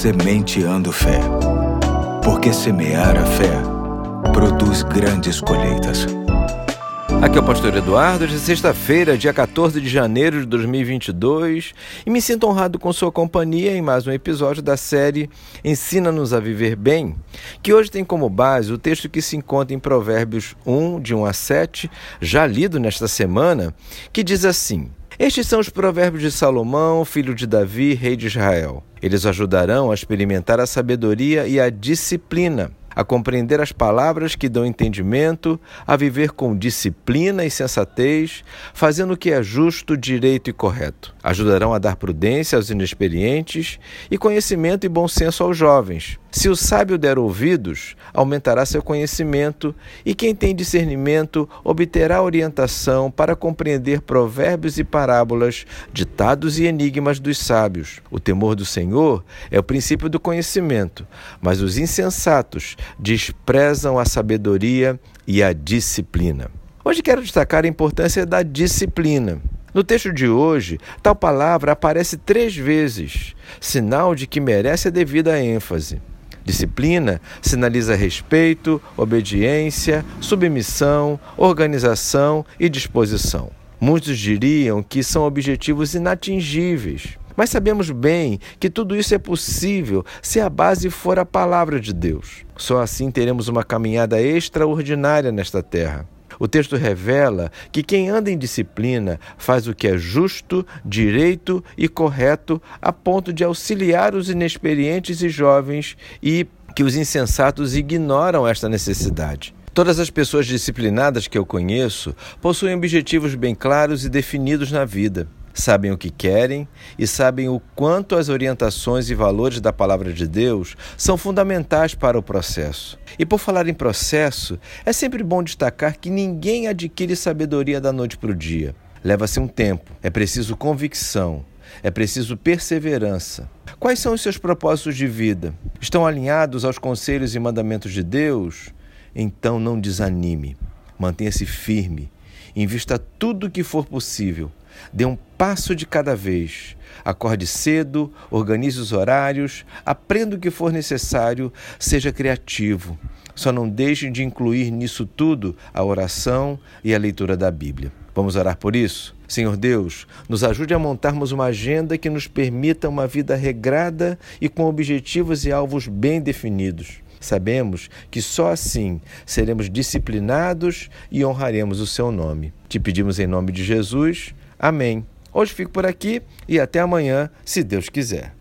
Sementeando Fé. Porque semear a fé produz grandes colheitas. Aqui é o Pastor Eduardo, de sexta-feira, dia 14 de janeiro de 2022, e me sinto honrado com sua companhia em mais um episódio da série Ensina-nos a Viver Bem, que hoje tem como base o texto que se encontra em Provérbios 1, de 1 a 7, já lido nesta semana, que diz assim. Estes são os provérbios de Salomão, filho de Davi, rei de Israel. Eles ajudarão a experimentar a sabedoria e a disciplina a compreender as palavras que dão entendimento, a viver com disciplina e sensatez, fazendo o que é justo, direito e correto. Ajudarão a dar prudência aos inexperientes e conhecimento e bom senso aos jovens. Se o sábio der ouvidos, aumentará seu conhecimento, e quem tem discernimento obterá orientação para compreender provérbios e parábolas, ditados e enigmas dos sábios. O temor do Senhor é o princípio do conhecimento, mas os insensatos desprezam a sabedoria e a disciplina. Hoje quero destacar a importância da disciplina. No texto de hoje, tal palavra aparece três vezes, sinal de que merece a devida ênfase. Disciplina sinaliza respeito, obediência, submissão, organização e disposição. Muitos diriam que são objetivos inatingíveis, mas sabemos bem que tudo isso é possível se a base for a palavra de Deus. Só assim teremos uma caminhada extraordinária nesta terra. O texto revela que quem anda em disciplina faz o que é justo, direito e correto, a ponto de auxiliar os inexperientes e jovens e que os insensatos ignoram esta necessidade. Todas as pessoas disciplinadas que eu conheço possuem objetivos bem claros e definidos na vida sabem o que querem e sabem o quanto as orientações e valores da palavra de Deus são fundamentais para o processo. E por falar em processo, é sempre bom destacar que ninguém adquire sabedoria da noite para o dia. Leva-se um tempo, é preciso convicção, é preciso perseverança. Quais são os seus propósitos de vida? Estão alinhados aos conselhos e mandamentos de Deus? Então não desanime, mantenha-se firme, invista tudo o que for possível Dê um passo de cada vez. Acorde cedo, organize os horários, aprenda o que for necessário, seja criativo. Só não deixe de incluir nisso tudo a oração e a leitura da Bíblia. Vamos orar por isso? Senhor Deus, nos ajude a montarmos uma agenda que nos permita uma vida regrada e com objetivos e alvos bem definidos. Sabemos que só assim seremos disciplinados e honraremos o seu nome. Te pedimos em nome de Jesus. Amém. Hoje fico por aqui e até amanhã, se Deus quiser.